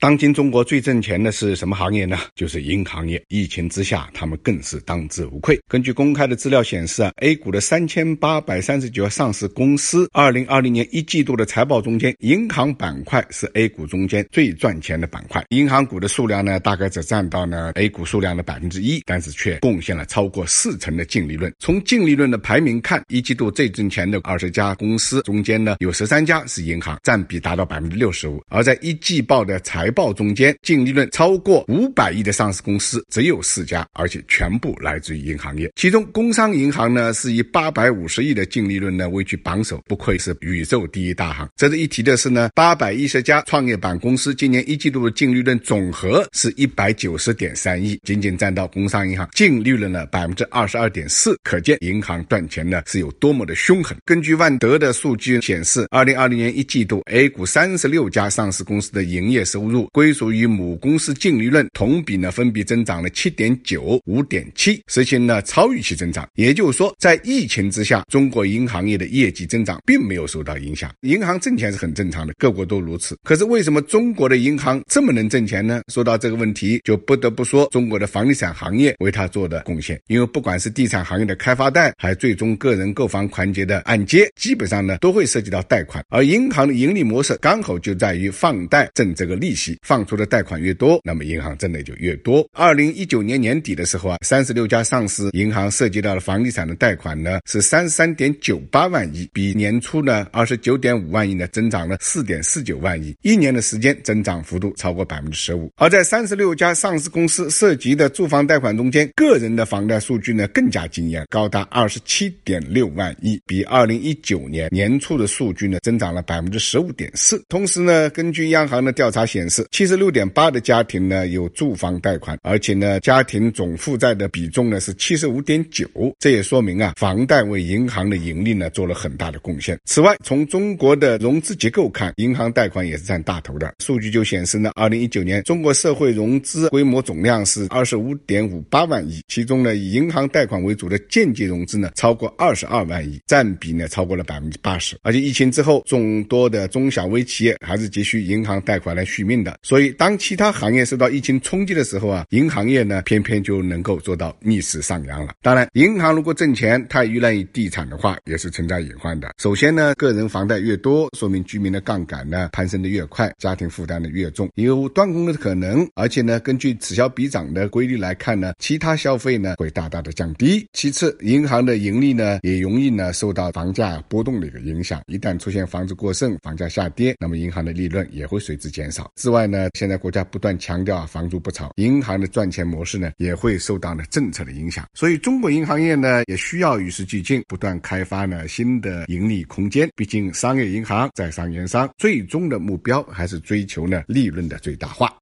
当今中国最挣钱的是什么行业呢？就是银行业。疫情之下，他们更是当之无愧。根据公开的资料显示啊，A 股的三千八百三十九家上市公司，二零二零年一季度的财报中间，银行板块是 A 股中间最赚钱的板块。银行股的数量呢，大概只占到呢 A 股数量的百分之一，但是却贡献了超过四成的净利润。从净利润的排名看，一季度最挣钱的二十家公司中间呢，有十三家是银行，占比达到百分之六十五。而在一季报的财财报中间净利润超过五百亿的上市公司只有四家，而且全部来自于银行业。其中，工商银行呢是以八百五十亿的净利润呢位居榜首，不愧是宇宙第一大行。值得一提的是呢，八百一十家创业板公司今年一季度的净利润总和是一百九十点三亿，仅仅占到工商银行净利润的百分之二十二点四，可见银行赚钱呢是有多么的凶狠。根据万德的数据显示，二零二零年一季度 A 股三十六家上市公司的营业收入。归属于母公司净利润同比呢分别增长了七点九、五点七，实现了超预期增长。也就是说，在疫情之下，中国银行业的业绩增长并没有受到影响。银行挣钱是很正常的，各国都如此。可是为什么中国的银行这么能挣钱呢？说到这个问题，就不得不说中国的房地产行业为它做的贡献。因为不管是地产行业的开发贷，还最终个人购房环节的按揭，基本上呢都会涉及到贷款。而银行的盈利模式刚好就在于放贷挣这个利息。放出的贷款越多，那么银行挣的就越多。二零一九年年底的时候啊，三十六家上市银行涉及到了房地产的贷款呢是三十三点九八万亿，比年初呢二十九点五万亿呢增长了四点四九万亿，一年的时间增长幅度超过百分之十五。而在三十六家上市公司涉及的住房贷款中间，个人的房贷数据呢更加惊艳，高达二十七点六万亿，比二零一九年年初的数据呢增长了百分之十五点四。同时呢，根据央行的调查显示。七十六点八的家庭呢有住房贷款，而且呢家庭总负债的比重呢是七十五点九，这也说明啊房贷为银行的盈利呢做了很大的贡献。此外，从中国的融资结构看，银行贷款也是占大头的。数据就显示呢，二零一九年中国社会融资规模总量是二十五点五八万亿，其中呢以银行贷款为主的间接融资呢超过二十二万亿，占比呢超过了百分之八十。而且疫情之后，众多的中小微企业还是急需银行贷款来续命的。所以，当其他行业受到疫情冲击的时候啊，银行业呢偏偏就能够做到逆势上扬了。当然，银行如果挣钱太依赖于地产的话，也是存在隐患的。首先呢，个人房贷越多，说明居民的杠杆呢攀升的越快，家庭负担的越重，有断供的可能。而且呢，根据此消彼长的规律来看呢，其他消费呢会大大的降低。其次，银行的盈利呢也容易呢受到房价波动的一个影响，一旦出现房子过剩、房价下跌，那么银行的利润也会随之减少。之外外呢，现在国家不断强调房租不炒，银行的赚钱模式呢也会受到呢政策的影响，所以中国银行业呢也需要与时俱进，不断开发呢新的盈利空间。毕竟商业银行在商言商，最终的目标还是追求呢利润的最大化。